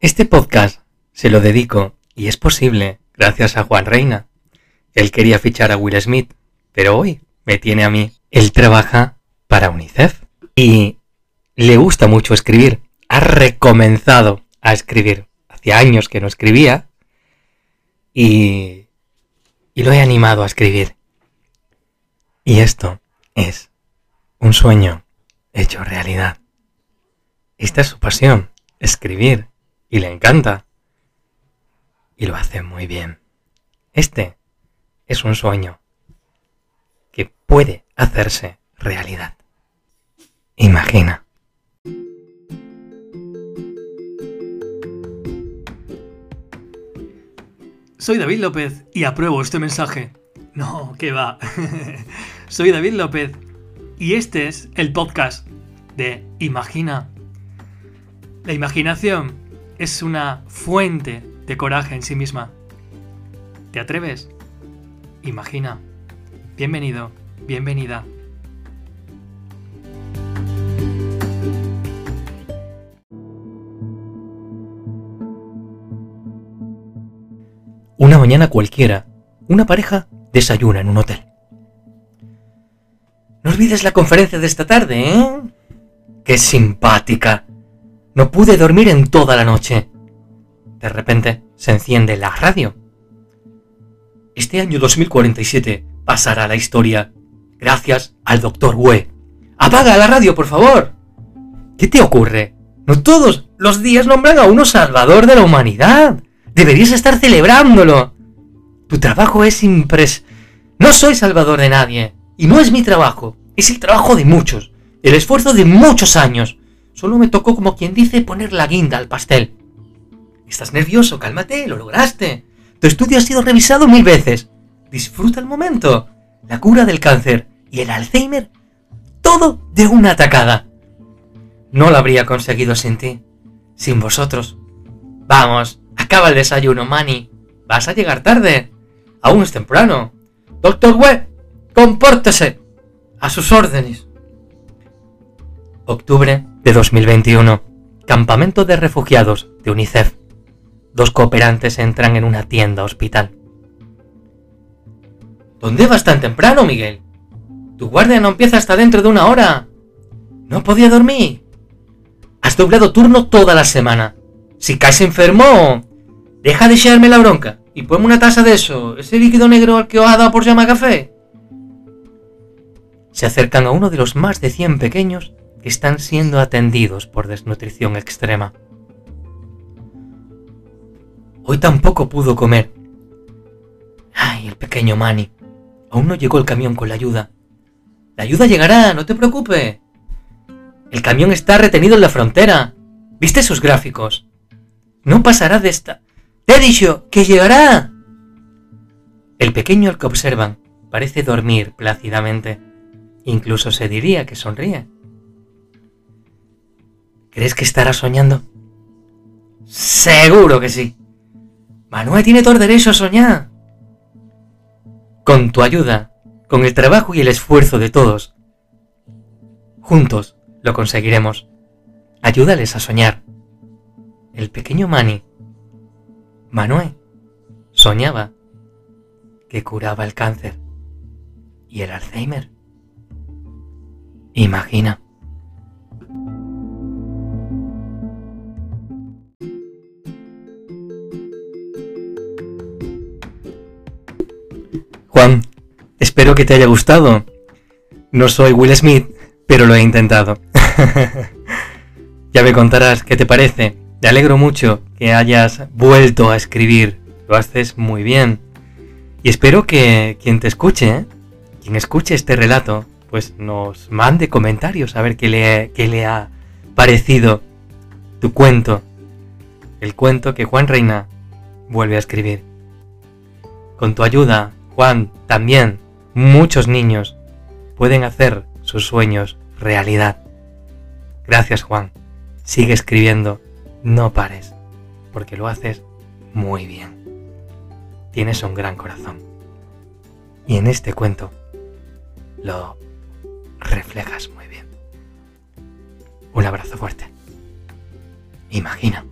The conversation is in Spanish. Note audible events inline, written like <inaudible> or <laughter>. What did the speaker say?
Este podcast se lo dedico, y es posible, gracias a Juan Reina. Él quería fichar a Will Smith, pero hoy me tiene a mí. Él trabaja para UNICEF y le gusta mucho escribir. Ha recomenzado a escribir. Hacía años que no escribía y, y lo he animado a escribir. Y esto es un sueño hecho realidad. Esta es su pasión, escribir y le encanta. Y lo hace muy bien. Este es un sueño que puede hacerse realidad. Imagina. Soy David López y apruebo este mensaje. No, que va. <laughs> Soy David López y este es el podcast de Imagina. La imaginación es una fuente de coraje en sí misma. ¿Te atreves? Imagina. Bienvenido, bienvenida. Una mañana cualquiera, una pareja desayuna en un hotel. No olvides la conferencia de esta tarde, ¿eh? ¡Qué simpática! No pude dormir en toda la noche. De repente se enciende la radio. Este año 2047 pasará a la historia gracias al Dr. Wu. ¡Apaga la radio, por favor! ¿Qué te ocurre? No todos los días nombran a uno salvador de la humanidad. Deberías estar celebrándolo. Tu trabajo es impres... No soy salvador de nadie. Y no es mi trabajo. Es el trabajo de muchos. El esfuerzo de muchos años. Solo me tocó, como quien dice, poner la guinda al pastel. Estás nervioso, cálmate, lo lograste. Tu estudio ha sido revisado mil veces. Disfruta el momento. La cura del cáncer y el Alzheimer. Todo de una atacada. No lo habría conseguido sin ti. Sin vosotros. Vamos, acaba el desayuno, Manny. Vas a llegar tarde. Aún es temprano. Doctor Webb, compórtese. A sus órdenes. Octubre de 2021. Campamento de refugiados de UNICEF. Dos cooperantes entran en una tienda hospital. ¿Dónde vas tan temprano, Miguel? Tu guardia no empieza hasta dentro de una hora. No podía dormir. Has doblado turno toda la semana. Si caes enfermo, deja de echarme la bronca y ponme una taza de eso, ese líquido negro al que os ha dado por llama café. Se acercan a uno de los más de 100 pequeños están siendo atendidos por desnutrición extrema. Hoy tampoco pudo comer. Ay, el pequeño Manny. Aún no llegó el camión con la ayuda. La ayuda llegará, no te preocupes. El camión está retenido en la frontera. ¿Viste sus gráficos? No pasará de esta... ¡Te he dicho que llegará! El pequeño al que observan parece dormir plácidamente. Incluso se diría que sonríe. ¿Crees que estará soñando? Seguro que sí. Manuel tiene todo el derecho a soñar. Con tu ayuda, con el trabajo y el esfuerzo de todos, juntos lo conseguiremos. Ayúdales a soñar. El pequeño Manny, Manuel, soñaba que curaba el cáncer y el Alzheimer. Imagina. Juan, espero que te haya gustado. No soy Will Smith, pero lo he intentado. <laughs> ya me contarás qué te parece. Te alegro mucho que hayas vuelto a escribir. Lo haces muy bien. Y espero que quien te escuche, ¿eh? quien escuche este relato, pues nos mande comentarios a ver qué le, qué le ha parecido tu cuento. El cuento que Juan Reina vuelve a escribir. Con tu ayuda Juan, también muchos niños pueden hacer sus sueños realidad. Gracias Juan. Sigue escribiendo, no pares, porque lo haces muy bien. Tienes un gran corazón. Y en este cuento lo reflejas muy bien. Un abrazo fuerte. Imagina.